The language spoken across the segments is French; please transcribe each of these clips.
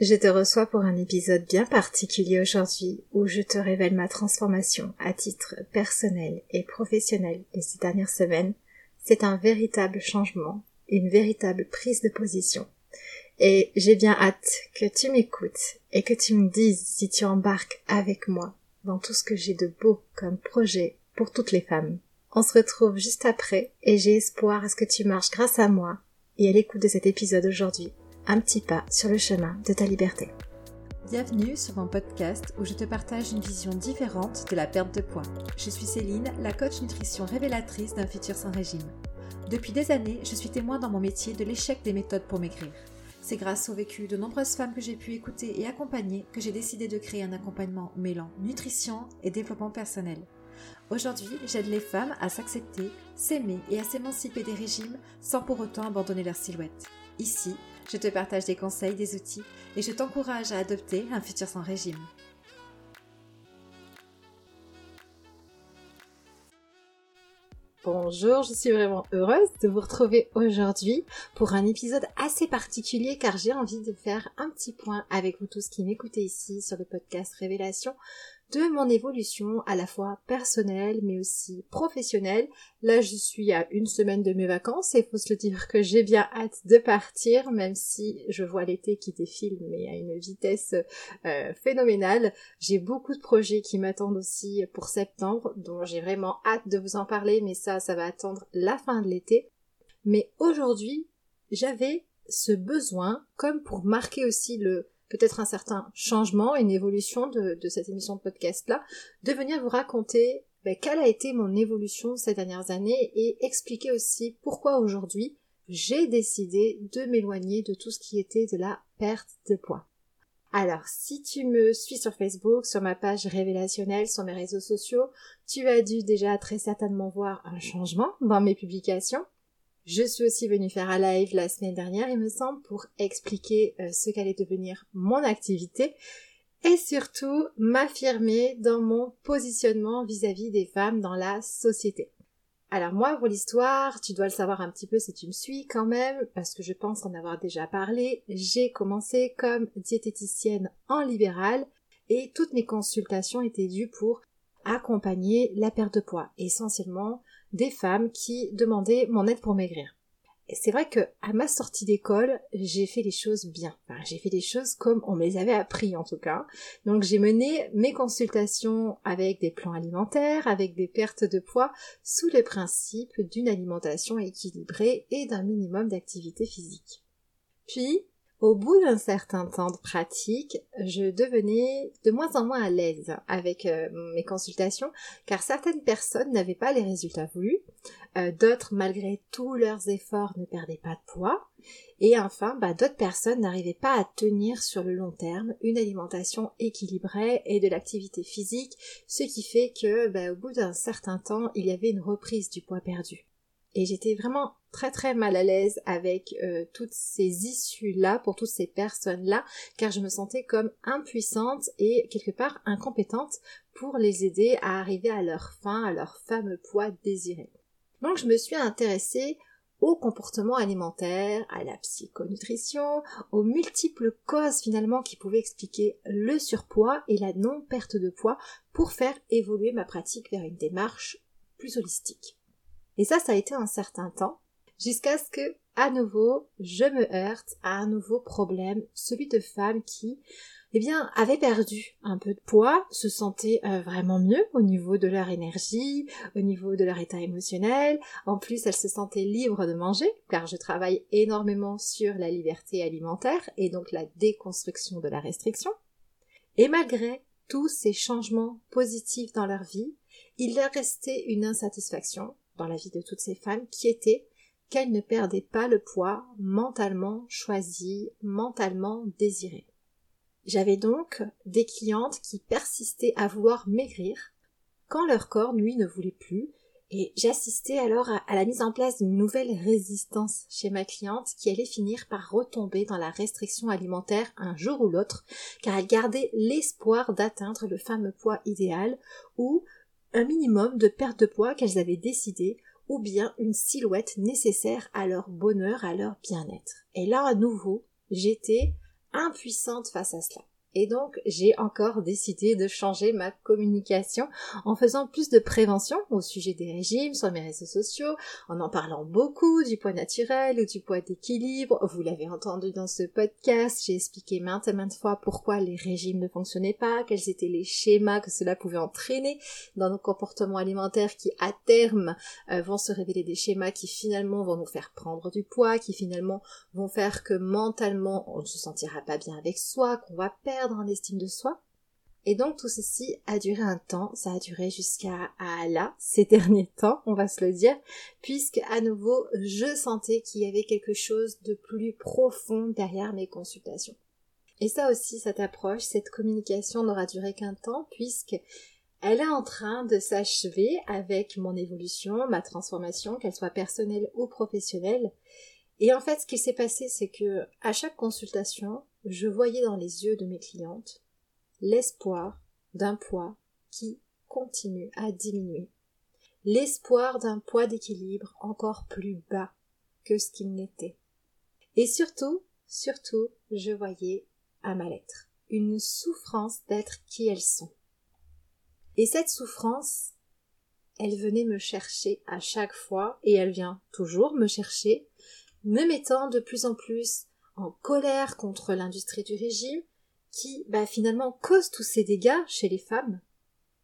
Je te reçois pour un épisode bien particulier aujourd'hui où je te révèle ma transformation à titre personnel et professionnel de ces dernières semaines. C'est un véritable changement, une véritable prise de position. Et j'ai bien hâte que tu m'écoutes et que tu me dises si tu embarques avec moi dans tout ce que j'ai de beau comme projet pour toutes les femmes. On se retrouve juste après et j'ai espoir à ce que tu marches grâce à moi et à l'écoute de cet épisode aujourd'hui un petit pas sur le chemin de ta liberté. Bienvenue sur mon podcast où je te partage une vision différente de la perte de poids. Je suis Céline, la coach nutrition révélatrice d'un futur sans régime. Depuis des années, je suis témoin dans mon métier de l'échec des méthodes pour maigrir. C'est grâce au vécu de nombreuses femmes que j'ai pu écouter et accompagner que j'ai décidé de créer un accompagnement mêlant nutrition et développement personnel. Aujourd'hui, j'aide les femmes à s'accepter, s'aimer et à s'émanciper des régimes sans pour autant abandonner leur silhouette. Ici, je te partage des conseils, des outils et je t'encourage à adopter un futur sans régime. Bonjour, je suis vraiment heureuse de vous retrouver aujourd'hui pour un épisode assez particulier car j'ai envie de faire un petit point avec vous tous qui m'écoutez ici sur le podcast Révélation de mon évolution à la fois personnelle mais aussi professionnelle. Là, je suis à une semaine de mes vacances et faut se le dire que j'ai bien hâte de partir, même si je vois l'été qui défile mais à une vitesse euh, phénoménale. J'ai beaucoup de projets qui m'attendent aussi pour septembre, dont j'ai vraiment hâte de vous en parler, mais ça, ça va attendre la fin de l'été. Mais aujourd'hui, j'avais ce besoin, comme pour marquer aussi le peut-être un certain changement, une évolution de, cette émission de podcast-là, de venir vous raconter ben, quelle a été mon évolution ces dernières années et expliquer aussi pourquoi aujourd'hui j'ai décidé de m'éloigner de tout ce qui était de la perte de poids. Alors, si tu me suis sur Facebook, sur ma page révélationnelle, sur mes réseaux sociaux, tu as dû déjà très certainement voir un changement dans mes publications. Je suis aussi venue faire un live la semaine dernière, il me semble, pour expliquer euh, ce qu'allait devenir mon activité et surtout m'affirmer dans mon positionnement vis-à-vis des femmes dans la société. Alors moi, pour l'histoire, tu dois le savoir un petit peu si tu me suis quand même, parce que je pense en avoir déjà parlé, j'ai commencé comme diététicienne en libéral et toutes mes consultations étaient dues pour accompagner la perte de poids, essentiellement des femmes qui demandaient mon aide pour maigrir. Et c'est vrai que à ma sortie d'école, j'ai fait les choses bien. j'ai fait les choses comme on me les avait appris en tout cas. Donc j'ai mené mes consultations avec des plans alimentaires, avec des pertes de poids, sous le principe d'une alimentation équilibrée et d'un minimum d'activité physique. Puis, au bout d'un certain temps de pratique, je devenais de moins en moins à l'aise avec euh, mes consultations car certaines personnes n'avaient pas les résultats voulus, euh, d'autres malgré tous leurs efforts ne perdaient pas de poids et enfin bah, d'autres personnes n'arrivaient pas à tenir sur le long terme une alimentation équilibrée et de l'activité physique, ce qui fait que bah, au bout d'un certain temps il y avait une reprise du poids perdu. Et j'étais vraiment très très mal à l'aise avec euh, toutes ces issues-là pour toutes ces personnes-là, car je me sentais comme impuissante et quelque part incompétente pour les aider à arriver à leur fin, à leur fameux poids désiré. Donc je me suis intéressée au comportement alimentaire, à la psychonutrition, aux multiples causes finalement qui pouvaient expliquer le surpoids et la non-perte de poids pour faire évoluer ma pratique vers une démarche plus holistique. Et ça, ça a été un certain temps, jusqu'à ce que, à nouveau, je me heurte à un nouveau problème, celui de femmes qui, eh bien, avaient perdu un peu de poids, se sentaient euh, vraiment mieux au niveau de leur énergie, au niveau de leur état émotionnel. En plus, elles se sentaient libres de manger, car je travaille énormément sur la liberté alimentaire et donc la déconstruction de la restriction. Et malgré tous ces changements positifs dans leur vie, il leur restait une insatisfaction dans la vie de toutes ces femmes qui était qu'elles ne perdaient pas le poids mentalement choisi, mentalement désiré. J'avais donc des clientes qui persistaient à vouloir maigrir quand leur corps, lui, ne voulait plus, et j'assistais alors à, la mise en place d'une nouvelle résistance chez ma cliente qui allait finir par retomber dans la restriction alimentaire un jour ou l'autre, car elle gardait l'espoir d'atteindre le fameux poids idéal ou un minimum de perte de poids qu'elles avaient décidé ou bien une silhouette nécessaire à leur bonheur, à leur bien-être. Et là, à nouveau, j'étais impuissante face à cela. Et donc, j'ai encore décidé de changer ma communication en faisant plus de prévention au sujet des régimes sur mes réseaux sociaux, en en parlant beaucoup du poids naturel ou du poids d'équilibre. Vous l'avez entendu dans ce podcast, j'ai expliqué maintes et maintes fois pourquoi les régimes ne fonctionnaient pas, quels étaient les schémas que cela pouvait entraîner dans nos comportements alimentaires qui, à terme, euh, vont se révéler des schémas qui finalement vont nous faire prendre du poids, qui finalement vont faire que mentalement on ne se sentira pas bien avec soi, qu'on va perdre en estime de soi. Et donc tout ceci a duré un temps, ça a duré jusqu'à là, ces derniers temps, on va se le dire, puisque à nouveau je sentais qu'il y avait quelque chose de plus profond derrière mes consultations. Et ça aussi, cette approche, cette communication n'aura duré qu'un temps, puisque elle est en train de s'achever avec mon évolution, ma transformation, qu'elle soit personnelle ou professionnelle. Et en fait, ce qui s'est passé, c'est que à chaque consultation, je voyais dans les yeux de mes clientes l'espoir d'un poids qui continue à diminuer, l'espoir d'un poids d'équilibre encore plus bas que ce qu'il n'était. Et surtout, surtout, je voyais un mal-être, une souffrance d'être qui elles sont. Et cette souffrance, elle venait me chercher à chaque fois, et elle vient toujours me chercher, me mettant de plus en plus en colère contre l'industrie du régime, qui bah, finalement cause tous ces dégâts chez les femmes.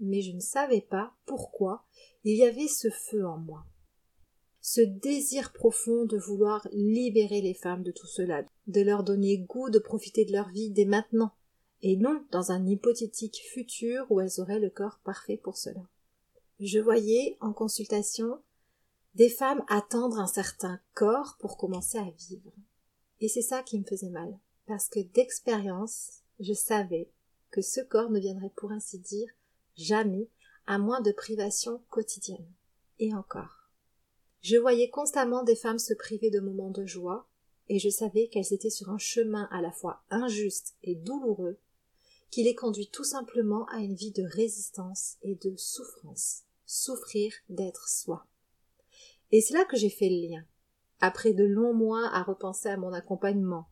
Mais je ne savais pas pourquoi il y avait ce feu en moi. Ce désir profond de vouloir libérer les femmes de tout cela, de leur donner goût de profiter de leur vie dès maintenant, et non dans un hypothétique futur où elles auraient le corps parfait pour cela. Je voyais, en consultation, des femmes attendre un certain corps pour commencer à vivre. Et c'est ça qui me faisait mal. Parce que d'expérience, je savais que ce corps ne viendrait pour ainsi dire jamais à moins de privation quotidienne. Et encore. Je voyais constamment des femmes se priver de moments de joie, et je savais qu'elles étaient sur un chemin à la fois injuste et douloureux, qui les conduit tout simplement à une vie de résistance et de souffrance. Souffrir d'être soi. Et c'est là que j'ai fait le lien après de longs mois à repenser à mon accompagnement,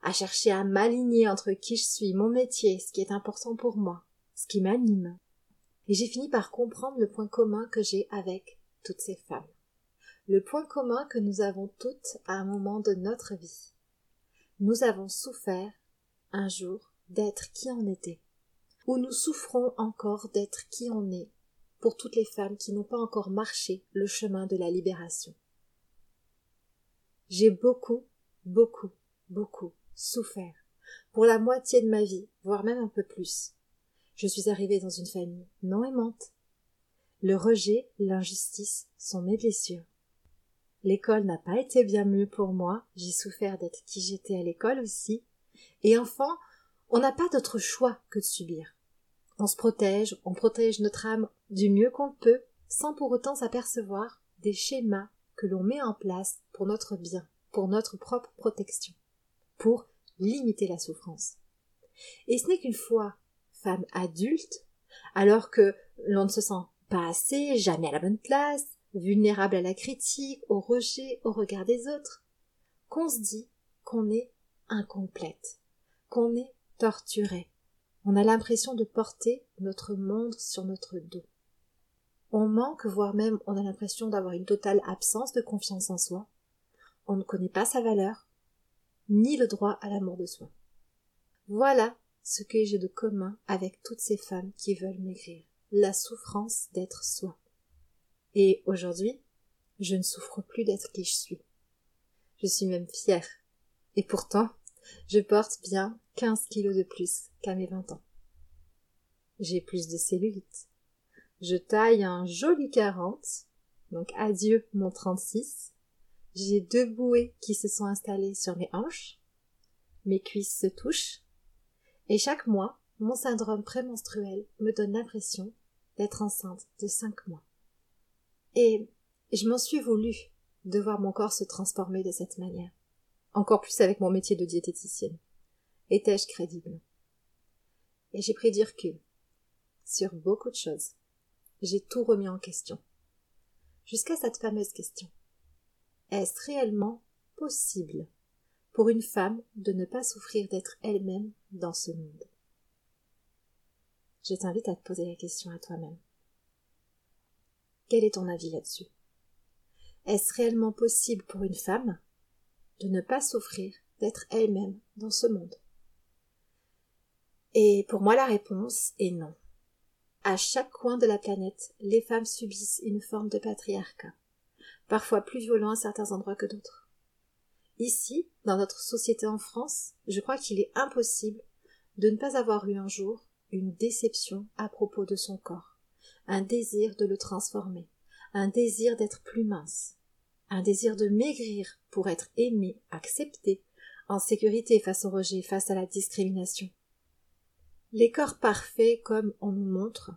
à chercher à m'aligner entre qui je suis, mon métier, ce qui est important pour moi, ce qui m'anime. Et j'ai fini par comprendre le point commun que j'ai avec toutes ces femmes. Le point commun que nous avons toutes à un moment de notre vie. Nous avons souffert un jour d'être qui on était, ou nous souffrons encore d'être qui on est pour toutes les femmes qui n'ont pas encore marché le chemin de la libération. J'ai beaucoup, beaucoup, beaucoup souffert. Pour la moitié de ma vie, voire même un peu plus. Je suis arrivée dans une famille non aimante. Le rejet, l'injustice sont mes blessures. L'école n'a pas été bien mieux pour moi, j'ai souffert d'être qui j'étais à l'école aussi. Et enfin, on n'a pas d'autre choix que de subir. On se protège, on protège notre âme du mieux qu'on peut, sans pour autant s'apercevoir des schémas que l'on met en place pour notre bien, pour notre propre protection, pour limiter la souffrance. Et ce n'est qu'une fois femme adulte, alors que l'on ne se sent pas assez, jamais à la bonne place, vulnérable à la critique, au rejet, au regard des autres, qu'on se dit qu'on est incomplète, qu'on est torturé. On a l'impression de porter notre monde sur notre dos. On manque, voire même on a l'impression d'avoir une totale absence de confiance en soi. On ne connaît pas sa valeur, ni le droit à l'amour de soi. Voilà ce que j'ai de commun avec toutes ces femmes qui veulent maigrir, la souffrance d'être soi. Et aujourd'hui, je ne souffre plus d'être qui je suis. Je suis même fière. Et pourtant, je porte bien 15 kilos de plus qu'à mes 20 ans. J'ai plus de cellulite. Je taille un joli 40, donc adieu mon 36. J'ai deux bouées qui se sont installées sur mes hanches. Mes cuisses se touchent. Et chaque mois, mon syndrome prémenstruel me donne l'impression d'être enceinte de cinq mois. Et je m'en suis voulu de voir mon corps se transformer de cette manière. Encore plus avec mon métier de diététicienne. Étais-je crédible? Et j'ai pris du recul sur beaucoup de choses j'ai tout remis en question. Jusqu'à cette fameuse question. Est-ce réellement possible pour une femme de ne pas souffrir d'être elle-même dans ce monde? Je t'invite à te poser la question à toi-même. Quel est ton avis là-dessus? Est-ce réellement possible pour une femme de ne pas souffrir d'être elle-même dans ce monde? Et pour moi la réponse est non. À chaque coin de la planète, les femmes subissent une forme de patriarcat, parfois plus violent à certains endroits que d'autres. Ici, dans notre société en France, je crois qu'il est impossible de ne pas avoir eu un jour une déception à propos de son corps, un désir de le transformer, un désir d'être plus mince, un désir de maigrir pour être aimé, accepté, en sécurité face au rejet, face à la discrimination. Les corps parfaits comme on nous montre,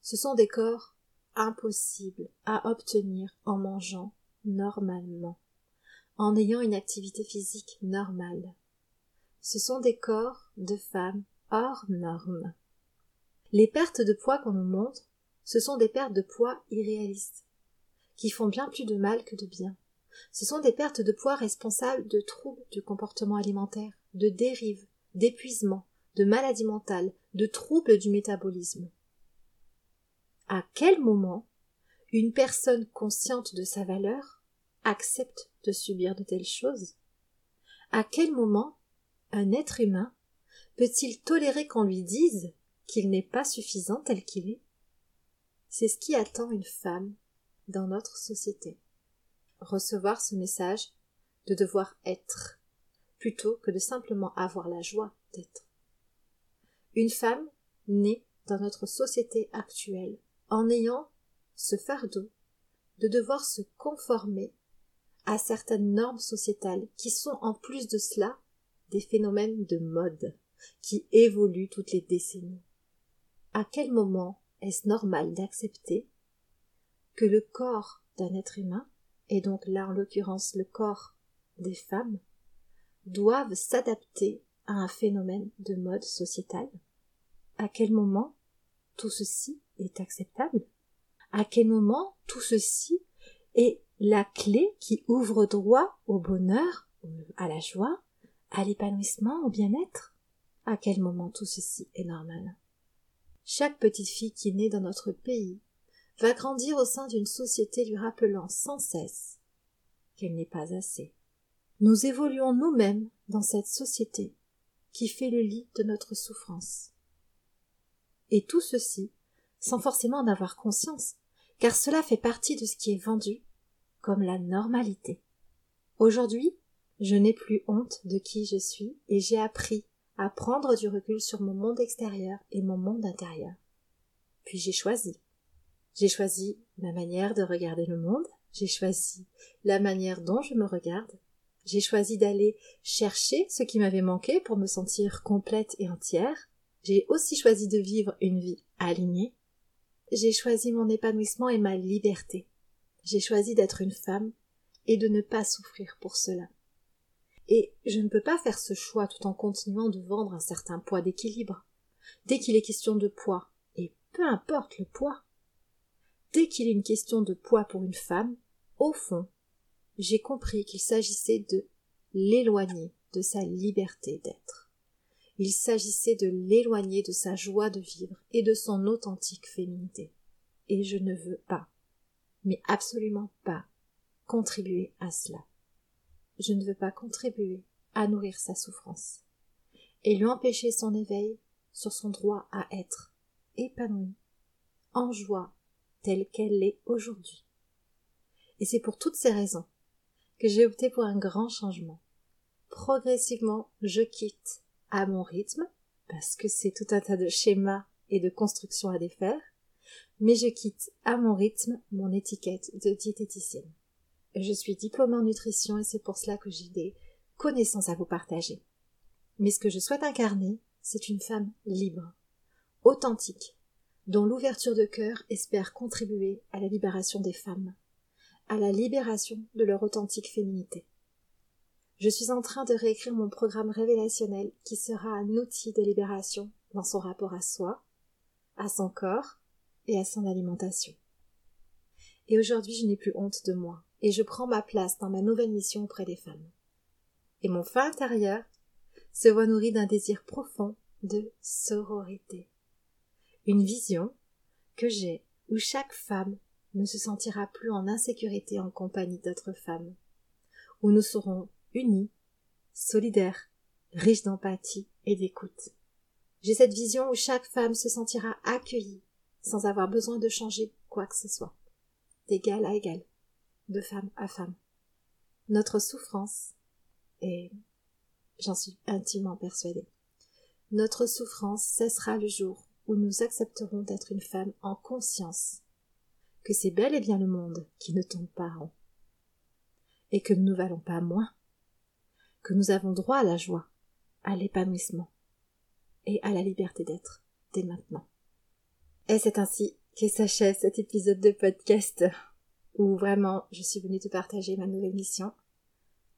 ce sont des corps impossibles à obtenir en mangeant normalement, en ayant une activité physique normale. Ce sont des corps de femmes hors normes. Les pertes de poids qu'on nous montre, ce sont des pertes de poids irréalistes, qui font bien plus de mal que de bien. Ce sont des pertes de poids responsables de troubles du comportement alimentaire, de dérives, d'épuisement, de maladies mentales, de troubles du métabolisme. À quel moment une personne consciente de sa valeur accepte de subir de telles choses? À quel moment un être humain peut-il tolérer qu'on lui dise qu'il n'est pas suffisant tel qu'il est? C'est ce qui attend une femme dans notre société. Recevoir ce message de devoir être plutôt que de simplement avoir la joie d'être. Une femme née dans notre société actuelle en ayant ce fardeau de devoir se conformer à certaines normes sociétales qui sont en plus de cela des phénomènes de mode qui évoluent toutes les décennies. À quel moment est-ce normal d'accepter que le corps d'un être humain, et donc là en l'occurrence le corps des femmes, doivent s'adapter un phénomène de mode sociétal. À quel moment tout ceci est acceptable? À quel moment tout ceci est la clé qui ouvre droit au bonheur, à la joie, à l'épanouissement, au bien-être? À quel moment tout ceci est normal? Chaque petite fille qui naît dans notre pays va grandir au sein d'une société lui rappelant sans cesse qu'elle n'est pas assez. Nous évoluons nous-mêmes dans cette société qui fait le lit de notre souffrance. Et tout ceci sans forcément en avoir conscience, car cela fait partie de ce qui est vendu comme la normalité. Aujourd'hui, je n'ai plus honte de qui je suis et j'ai appris à prendre du recul sur mon monde extérieur et mon monde intérieur. Puis j'ai choisi. J'ai choisi ma manière de regarder le monde, j'ai choisi la manière dont je me regarde, j'ai choisi d'aller chercher ce qui m'avait manqué pour me sentir complète et entière, j'ai aussi choisi de vivre une vie alignée, j'ai choisi mon épanouissement et ma liberté, j'ai choisi d'être une femme et de ne pas souffrir pour cela. Et je ne peux pas faire ce choix tout en continuant de vendre un certain poids d'équilibre. Dès qu'il est question de poids, et peu importe le poids, dès qu'il est une question de poids pour une femme, au fond, j'ai compris qu'il s'agissait de l'éloigner de sa liberté d'être. Il s'agissait de l'éloigner de sa joie de vivre et de son authentique féminité. Et je ne veux pas, mais absolument pas, contribuer à cela. Je ne veux pas contribuer à nourrir sa souffrance et lui empêcher son éveil sur son droit à être épanoui, en joie telle qu'elle l'est aujourd'hui. Et c'est pour toutes ces raisons que j'ai opté pour un grand changement. Progressivement, je quitte à mon rythme, parce que c'est tout un tas de schémas et de constructions à défaire, mais je quitte à mon rythme mon étiquette de diététicienne. Je suis diplômée en nutrition et c'est pour cela que j'ai des connaissances à vous partager. Mais ce que je souhaite incarner, c'est une femme libre, authentique, dont l'ouverture de cœur espère contribuer à la libération des femmes, à la libération de leur authentique féminité. Je suis en train de réécrire mon programme révélationnel qui sera un outil de libération dans son rapport à soi, à son corps et à son alimentation. Et aujourd'hui je n'ai plus honte de moi et je prends ma place dans ma nouvelle mission auprès des femmes. et mon fin intérieur se voit nourri d'un désir profond de sororité. Une vision que j'ai où chaque femme ne se sentira plus en insécurité en compagnie d'autres femmes, où nous serons unis, solidaires, riches d'empathie et d'écoute. J'ai cette vision où chaque femme se sentira accueillie sans avoir besoin de changer quoi que ce soit, d'égal à égal, de femme à femme. Notre souffrance, et j'en suis intimement persuadée, notre souffrance cessera le jour où nous accepterons d'être une femme en conscience que c'est bel et bien le monde qui ne tombe pas rond, et que nous ne valons pas moins, que nous avons droit à la joie, à l'épanouissement et à la liberté d'être dès maintenant. Et c'est ainsi que s'achève cet épisode de podcast où vraiment je suis venue te partager ma nouvelle mission,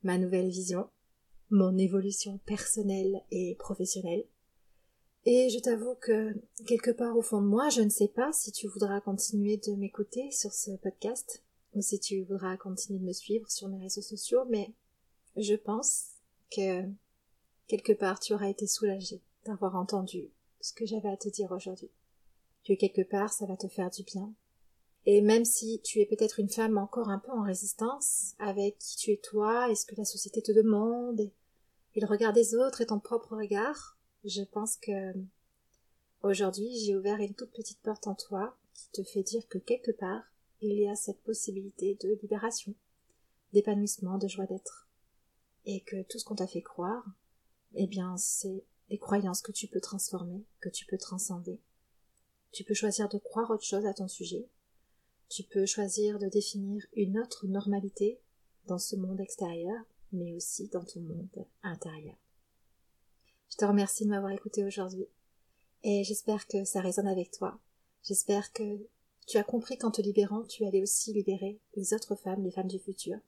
ma nouvelle vision, mon évolution personnelle et professionnelle, et je t'avoue que quelque part au fond de moi, je ne sais pas si tu voudras continuer de m'écouter sur ce podcast ou si tu voudras continuer de me suivre sur mes réseaux sociaux, mais je pense que quelque part tu auras été soulagé d'avoir entendu ce que j'avais à te dire aujourd'hui. Que quelque part ça va te faire du bien. Et même si tu es peut-être une femme encore un peu en résistance avec qui tu es toi et ce que la société te demande et, et le regard des autres et ton propre regard, je pense que aujourd'hui j'ai ouvert une toute petite porte en toi qui te fait dire que quelque part il y a cette possibilité de libération, d'épanouissement, de joie d'être. Et que tout ce qu'on t'a fait croire, eh bien c'est des croyances que tu peux transformer, que tu peux transcender. Tu peux choisir de croire autre chose à ton sujet. Tu peux choisir de définir une autre normalité dans ce monde extérieur, mais aussi dans ton monde intérieur. Je te remercie de m'avoir écouté aujourd'hui. Et j'espère que ça résonne avec toi. J'espère que tu as compris qu'en te libérant, tu allais aussi libérer les autres femmes, les femmes du futur.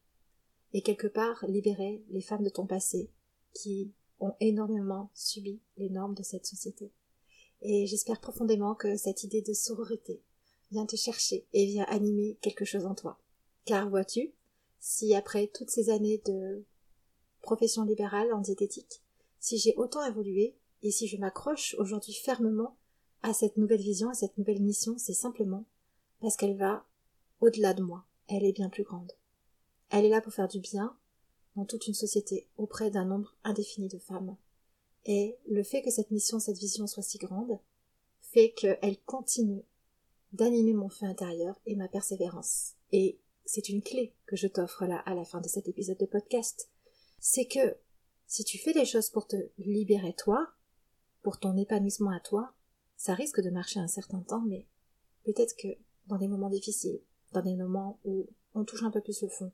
Et quelque part, libérer les femmes de ton passé qui ont énormément subi les normes de cette société. Et j'espère profondément que cette idée de sororité vient te chercher et vient animer quelque chose en toi. Car vois-tu, si après toutes ces années de profession libérale en diététique, si j'ai autant évolué et si je m'accroche aujourd'hui fermement à cette nouvelle vision, à cette nouvelle mission, c'est simplement parce qu'elle va au-delà de moi. Elle est bien plus grande. Elle est là pour faire du bien dans toute une société auprès d'un nombre indéfini de femmes. Et le fait que cette mission, cette vision soit si grande, fait qu'elle continue d'animer mon feu intérieur et ma persévérance. Et c'est une clé que je t'offre là à la fin de cet épisode de podcast. C'est que si tu fais les choses pour te libérer toi, pour ton épanouissement à toi, ça risque de marcher un certain temps, mais peut-être que dans des moments difficiles, dans des moments où on touche un peu plus le fond,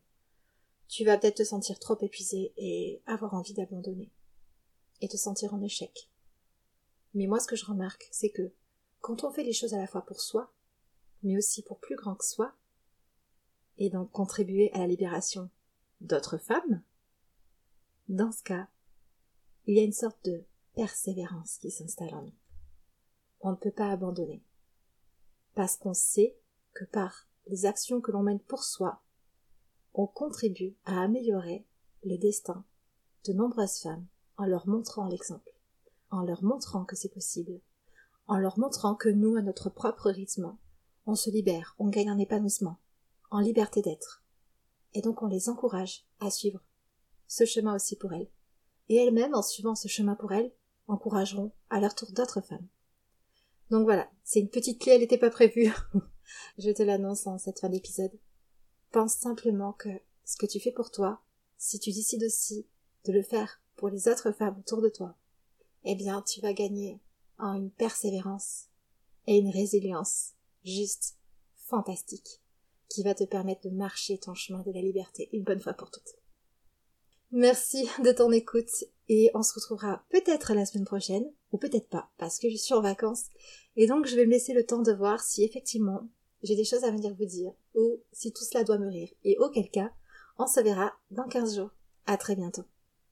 tu vas peut-être te sentir trop épuisé et avoir envie d'abandonner, et te sentir en échec. Mais moi, ce que je remarque, c'est que quand on fait les choses à la fois pour soi, mais aussi pour plus grand que soi, et donc contribuer à la libération d'autres femmes, dans ce cas, il y a une sorte de persévérance qui s'installe en nous. On ne peut pas abandonner. Parce qu'on sait que par les actions que l'on mène pour soi, on contribue à améliorer le destin de nombreuses femmes en leur montrant l'exemple, en leur montrant que c'est possible, en leur montrant que nous, à notre propre rythme, on se libère, on gagne en épanouissement, en liberté d'être. Et donc on les encourage à suivre ce chemin aussi pour elles. Et elles-mêmes, en suivant ce chemin pour elles, encourageront à leur tour d'autres femmes. Donc voilà, c'est une petite clé, elle n'était pas prévue. Je te l'annonce en cette fin d'épisode. Pense simplement que ce que tu fais pour toi, si tu décides aussi de le faire pour les autres femmes autour de toi, eh bien tu vas gagner en une persévérance et une résilience juste fantastique qui va te permettre de marcher ton chemin de la liberté une bonne fois pour toutes. Merci de ton écoute et on se retrouvera peut-être la semaine prochaine ou peut-être pas parce que je suis en vacances et donc je vais me laisser le temps de voir si effectivement j'ai des choses à venir vous dire ou si tout cela doit mûrir et auquel cas on se verra dans 15 jours. À très bientôt.